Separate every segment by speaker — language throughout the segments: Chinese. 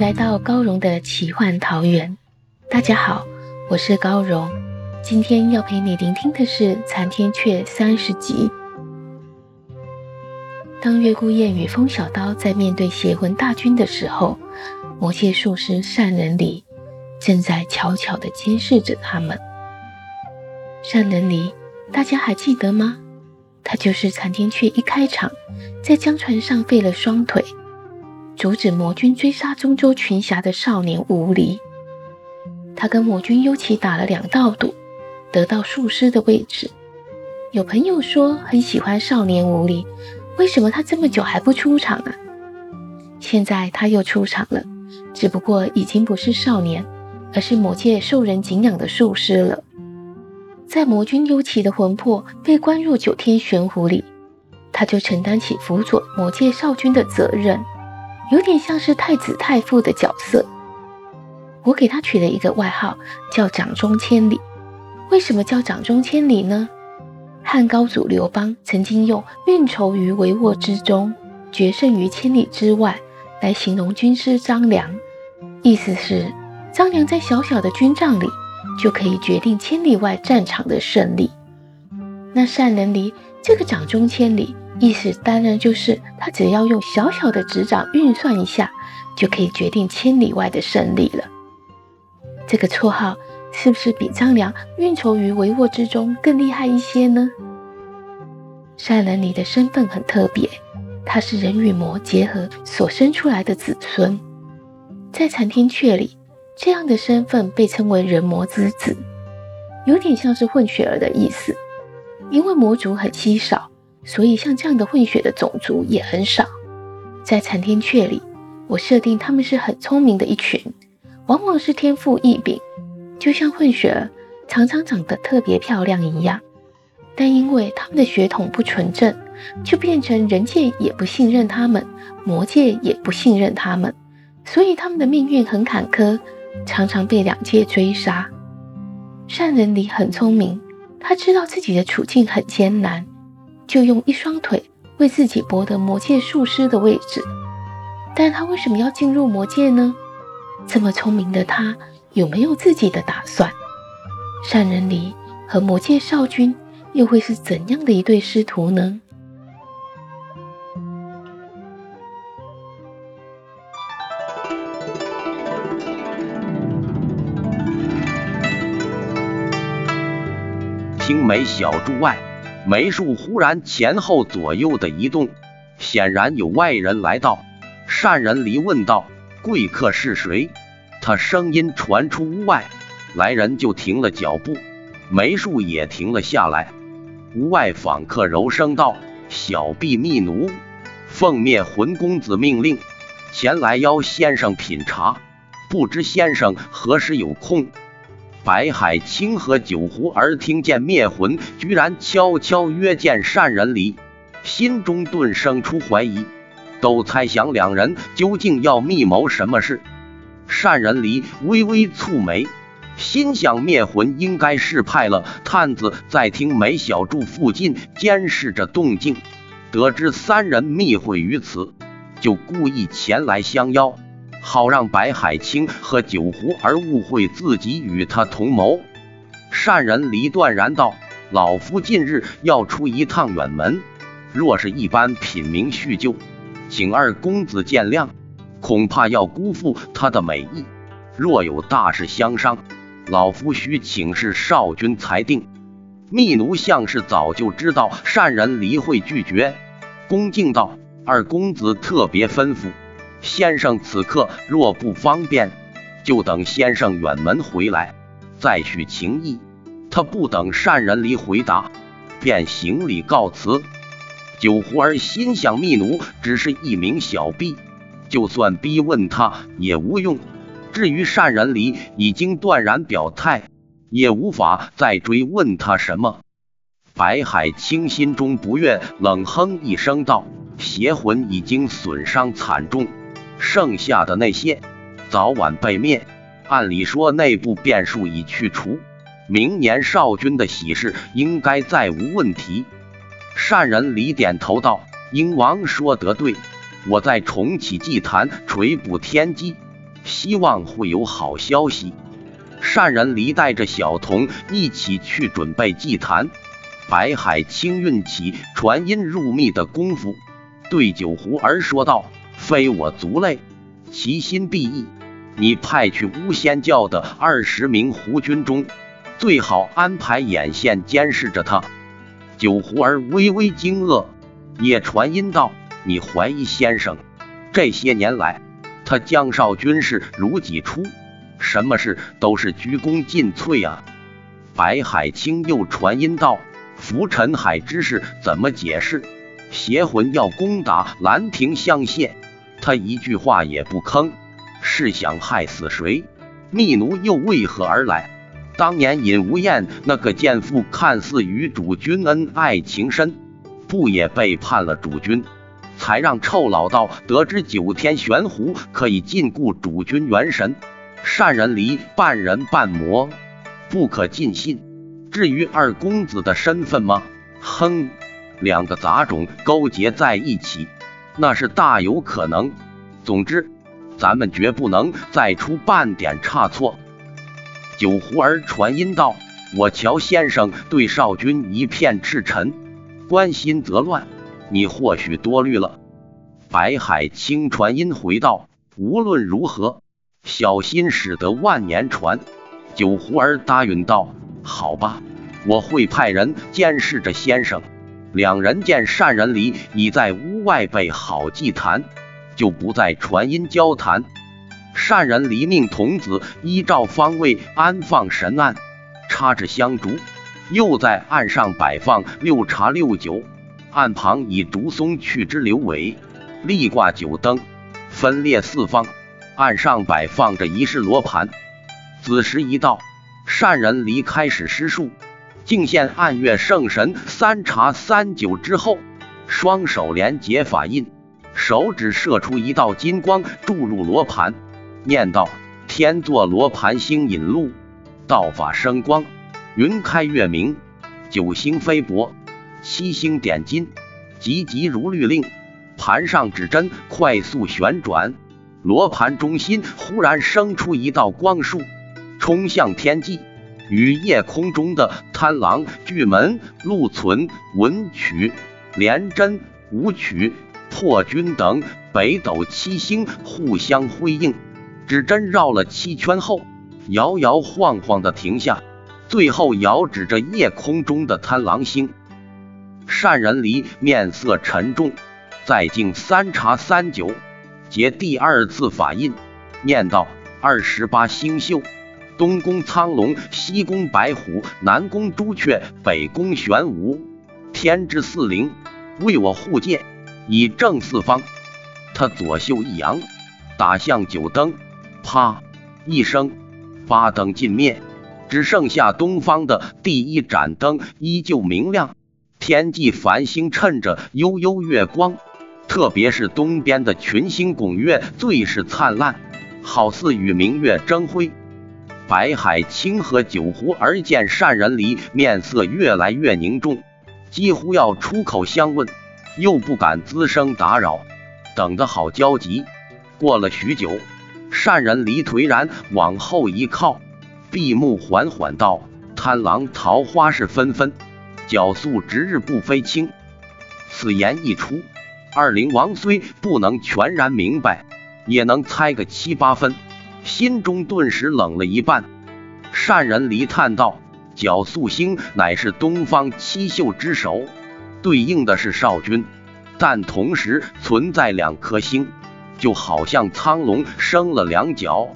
Speaker 1: 来到高荣的奇幻桃源。大家好，我是高荣。今天要陪你聆听的是《残天阙》三十集。当月孤雁与风小刀在面对邪魂大军的时候，魔界术师善人离正在悄悄地监视着他们。善人离，大家还记得吗？他就是残天阙一开场在江船上废了双腿。阻止魔军追杀中州群侠的少年无离，他跟魔军幽奇打了两道赌，得到术师的位置。有朋友说很喜欢少年无离，为什么他这么久还不出场啊？现在他又出场了，只不过已经不是少年，而是魔界受人敬仰的术师了。在魔军幽奇的魂魄被关入九天玄壶里，他就承担起辅佐魔界少君的责任。有点像是太子太傅的角色，我给他取了一个外号，叫掌中千里。为什么叫掌中千里呢？汉高祖刘邦曾经用“运筹于帷幄之中，决胜于千里之外”来形容军师张良，意思是张良在小小的军帐里就可以决定千里外战场的胜利。那善人离这个掌中千里。意思当然就是他只要用小小的指掌运算一下，就可以决定千里外的胜利了。这个绰号是不是比张良运筹于帷幄之中更厉害一些呢？善人离的身份很特别，他是人与魔结合所生出来的子孙，在残天阙里，这样的身份被称为人魔之子，有点像是混血儿的意思，因为魔族很稀少。所以，像这样的混血的种族也很少。在残天阙里，我设定他们是很聪明的一群，往往是天赋异禀，就像混血儿常常长得特别漂亮一样。但因为他们的血统不纯正，就变成人界也不信任他们，魔界也不信任他们，所以他们的命运很坎坷，常常被两界追杀。善人里很聪明，他知道自己的处境很艰难。就用一双腿为自己博得魔界术师的位置，但他为什么要进入魔界呢？这么聪明的他有没有自己的打算？善人离和魔界少君又会是怎样的一对师徒呢？
Speaker 2: 青梅小筑外。梅树忽然前后左右的移动，显然有外人来到。善人离问道：“贵客是谁？”他声音传出屋外，来人就停了脚步，梅树也停了下来。屋外访客柔声道：“小婢密奴，奉灭魂公子命令，前来邀先生品茶，不知先生何时有空？”白海清和九湖儿听见灭魂居然悄悄约见善人离，心中顿生出怀疑，都猜想两人究竟要密谋什么事。善人离微微蹙眉，心想灭魂应该是派了探子在听梅小筑附近监视着动静，得知三人密会于此，就故意前来相邀。好让白海清和九湖儿误会自己与他同谋。善人离断然道：“老夫近日要出一趟远门，若是一般品茗叙旧，请二公子见谅。恐怕要辜负他的美意。若有大事相商，老夫需请示少君裁定。”密奴像是早就知道善人离会拒绝，恭敬道：“二公子特别吩咐。”先生此刻若不方便，就等先生远门回来再续情谊。他不等善人离回答，便行礼告辞。九胡儿心想，密奴只是一名小婢，就算逼问他也无用。至于善人离，已经断然表态，也无法再追问他什么。白海清心中不悦，冷哼一声道：“邪魂已经损伤惨重，剩下的那些早晚被灭。按理说，内部变数已去除，明年少君的喜事应该再无问题。”善人李点头道：“鹰王说得对，我再重启祭坛，锤补天机，希望会有好消息。”善人离带着小童一起去准备祭坛。白海清运起传音入密的功夫，对九胡儿说道：“非我族类，其心必异。你派去巫仙教的二十名胡军中，最好安排眼线监视着他。”九胡儿微微惊愕，也传音道：“你怀疑先生？这些年来，他江少军事如己出，什么事都是鞠躬尽瘁啊。”白海清又传音道：“浮尘海之事怎么解释？邪魂要攻打兰亭香榭，他一句话也不吭，是想害死谁？密奴又为何而来？”当年尹无厌那个贱妇，看似与主君恩爱情深，不也背叛了主君，才让臭老道得知九天玄壶可以禁锢主君元神？善人离半人半魔，不可尽信。至于二公子的身份吗？哼，两个杂种勾结在一起，那是大有可能。总之，咱们绝不能再出半点差错。九胡儿传音道：“我乔先生对少君一片赤诚，关心则乱，你或许多虑了。”白海清传音回道：“无论如何，小心驶得万年船。”九胡儿答允道：“好吧，我会派人监视着先生。”两人见善人离已在屋外备好祭坛，就不再传音交谈。善人离命童子依照方位安放神案，插着香烛，又在案上摆放六茶六酒，案旁以竹松去枝留尾，立挂九灯，分列四方。案上摆放着一式罗盘。子时一到，善人离开始施术，敬献暗月圣神三茶三酒之后，双手连结法印，手指射出一道金光，注入罗盘。念道：“天作罗盘星引路，道法生光，云开月明，九星飞薄，七星点金，急急如律令。盘上指针快速旋转，罗盘中心忽然生出一道光束，冲向天际，与夜空中的贪狼、巨门、禄存、文曲、廉贞、武曲、破军等北斗七星互相辉映。”指针绕了七圈后，摇摇晃晃的停下，最后遥指着夜空中的贪狼星。善人离面色沉重，再敬三茶三酒，结第二次法印，念道：二十八星宿，东宫苍龙，西宫白虎，南宫朱雀，北宫玄武，天之四灵，为我护戒，以正四方。他左袖一扬，打向九灯。啪一声，八灯尽灭，只剩下东方的第一盏灯依旧明亮。天际繁星衬着悠悠月光，特别是东边的群星拱月最是灿烂，好似与明月争辉。白海清和九湖而见善人离面色越来越凝重，几乎要出口相问，又不敢滋声打扰，等得好焦急。过了许久。善人离颓然往后一靠，闭目缓缓道：“贪狼桃花事纷纷，角宿值日不飞轻。”此言一出，二灵王虽不能全然明白，也能猜个七八分，心中顿时冷了一半。善人离叹道：“角宿星乃是东方七宿之首，对应的是少君，但同时存在两颗星。”就好像苍龙生了两角，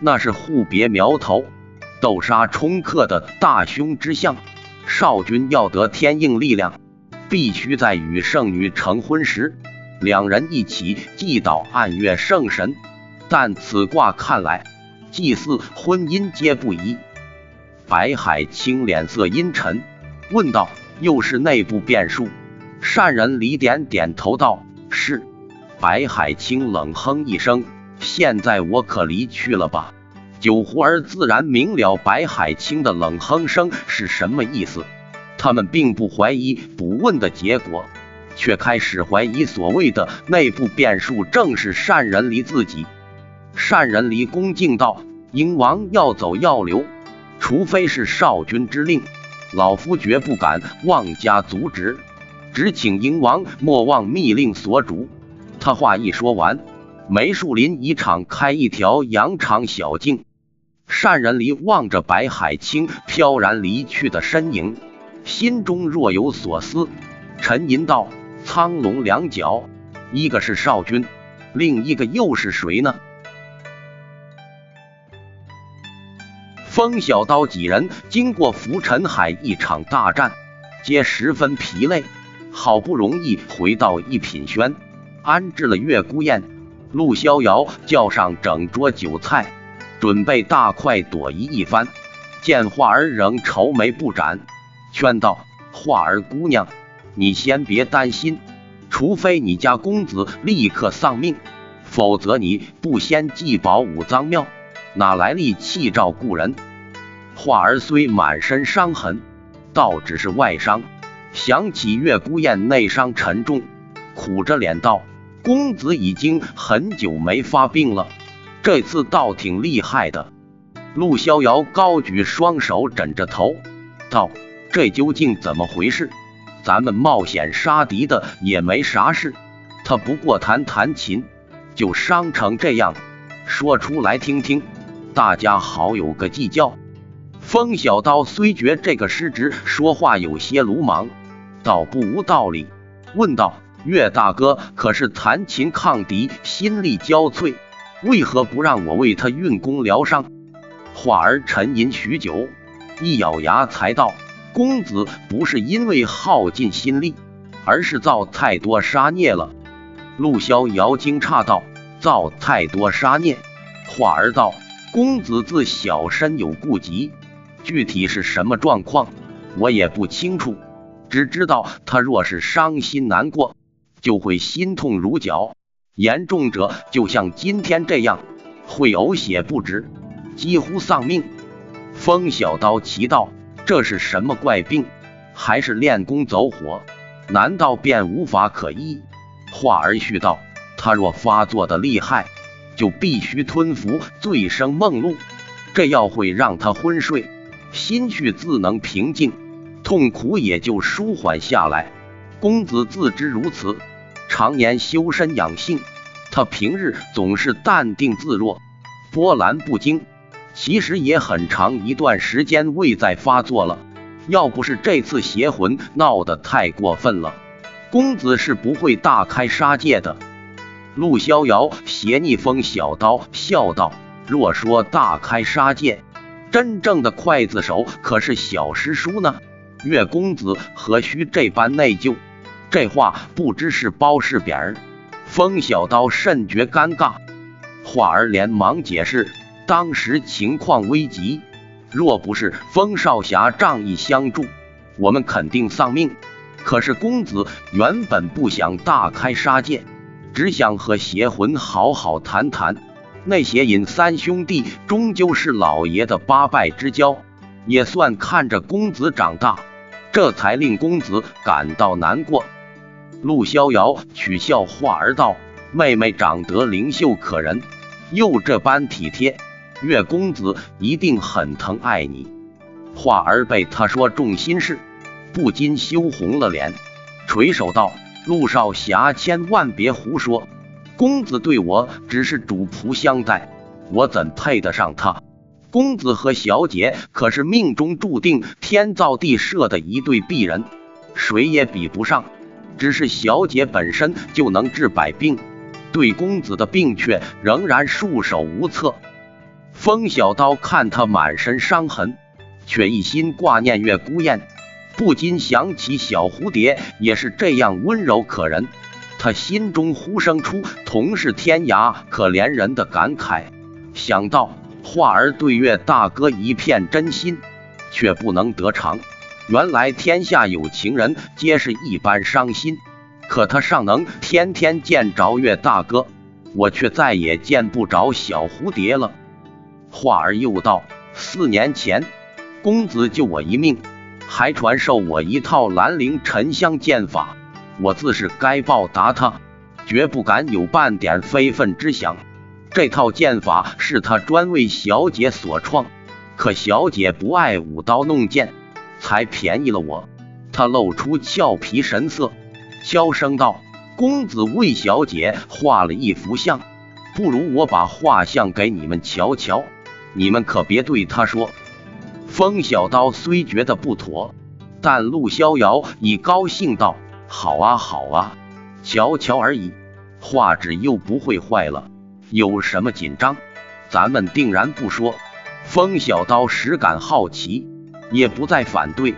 Speaker 2: 那是互别苗头，斗杀冲克的大凶之象。少君要得天应力量，必须在与圣女成婚时，两人一起祭祷暗月圣神。但此卦看来，祭祀婚姻皆不宜。白海清脸色阴沉，问道：“又是内部变数？”善人李典点头道：“是。”白海清冷哼一声：“现在我可离去了吧？”九湖儿自然明了白海清的冷哼声是什么意思，他们并不怀疑卜问的结果，却开始怀疑所谓的内部变数正是善人离自己。善人离恭敬道：“英王要走要留，除非是少君之令，老夫绝不敢妄加阻止。只请英王莫忘密令所主。”他话一说完，梅树林已敞开一条羊肠小径。善人离望着白海清飘然离去的身影，心中若有所思，沉吟道：“苍龙两角，一个是少君，另一个又是谁呢？”风小刀几人经过浮沉海一场大战，皆十分疲累，好不容易回到一品轩，安置了月孤雁。陆逍遥叫上整桌酒菜。准备大快朵颐一番，见画儿仍愁眉不展，劝道：“画儿姑娘，你先别担心，除非你家公子立刻丧命，否则你不先祭保五脏庙，哪来力气照顾人？”画儿虽满身伤痕，倒只是外伤。想起月孤雁内伤沉重，苦着脸道：“公子已经很久没发病了。”这次倒挺厉害的，陆逍遥高举双手枕着头道：“这究竟怎么回事？咱们冒险杀敌的也没啥事，他不过弹弹琴就伤成这样，说出来听听，大家好有个计较。”风小刀虽觉这个师侄说话有些鲁莽，倒不无道理，问道：“岳大哥可是弹琴抗敌，心力交瘁？”为何不让我为他运功疗伤？画儿沉吟许久，一咬牙才道：“公子不是因为耗尽心力，而是造太多杀孽了。”陆逍遥惊诧道：“造太多杀孽？”画儿道：“公子自小身有顾疾，具体是什么状况，我也不清楚，只知道他若是伤心难过，就会心痛如绞。”严重者就像今天这样，会呕血不止，几乎丧命。风小刀奇道：“这是什么怪病？还是练功走火？难道便无法可医？”话儿续道：“他若发作的厉害，就必须吞服醉生梦露，这药会让他昏睡，心绪自能平静，痛苦也就舒缓下来。公子自知如此。”常年修身养性，他平日总是淡定自若，波澜不惊。其实也很长一段时间未再发作了。要不是这次邪魂闹得太过分了，公子是不会大开杀戒的。陆逍遥斜逆风小刀笑道：“若说大开杀戒，真正的刽子手可是小师叔呢。岳公子何须这般内疚？”这话不知是褒是贬，风小刀甚觉尴尬。华儿连忙解释，当时情况危急，若不是风少侠仗义相助，我们肯定丧命。可是公子原本不想大开杀戒，只想和邪魂好好谈谈。那邪隐三兄弟终究是老爷的八拜之交，也算看着公子长大，这才令公子感到难过。陆逍遥取笑话儿道：“妹妹长得灵秀可人，又这般体贴，岳公子一定很疼爱你。”话儿被他说中心事，不禁羞红了脸，垂手道：“陆少侠千万别胡说，公子对我只是主仆相待，我怎配得上他？公子和小姐可是命中注定、天造地设的一对璧人，谁也比不上。”只是小姐本身就能治百病，对公子的病却仍然束手无策。风小刀看他满身伤痕，却一心挂念月孤雁，不禁想起小蝴蝶也是这样温柔可人。他心中忽生出同是天涯可怜人的感慨，想到画儿对月大哥一片真心，却不能得偿。原来天下有情人皆是一般伤心，可他尚能天天见着月大哥，我却再也见不着小蝴蝶了。话儿又道：四年前，公子救我一命，还传授我一套兰陵沉香剑法，我自是该报答他，绝不敢有半点非分之想。这套剑法是他专为小姐所创，可小姐不爱舞刀弄剑。才便宜了我。他露出俏皮神色，悄声道：“公子为小姐画了一幅像，不如我把画像给你们瞧瞧。你们可别对他说。”风小刀虽觉得不妥，但陆逍遥已高兴道：“好啊，好啊，瞧瞧而已，画纸又不会坏了，有什么紧张？咱们定然不说。”风小刀实感好奇。也不再反对。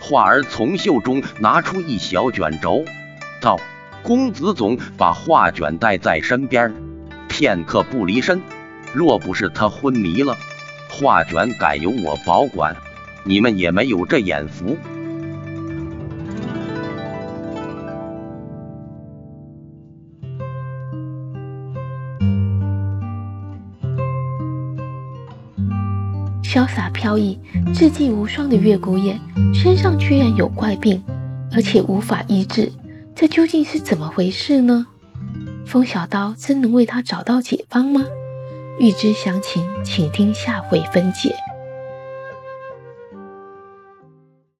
Speaker 2: 画儿从袖中拿出一小卷轴，道：“公子总把画卷带在身边，片刻不离身。若不是他昏迷了，画卷改由我保管。你们也没有这眼福。”
Speaker 1: 潇洒飘逸、字迹无双的月孤雁身上居然有怪病，而且无法医治，这究竟是怎么回事呢？风小刀真能为他找到解方吗？欲知详情，请听下回分解。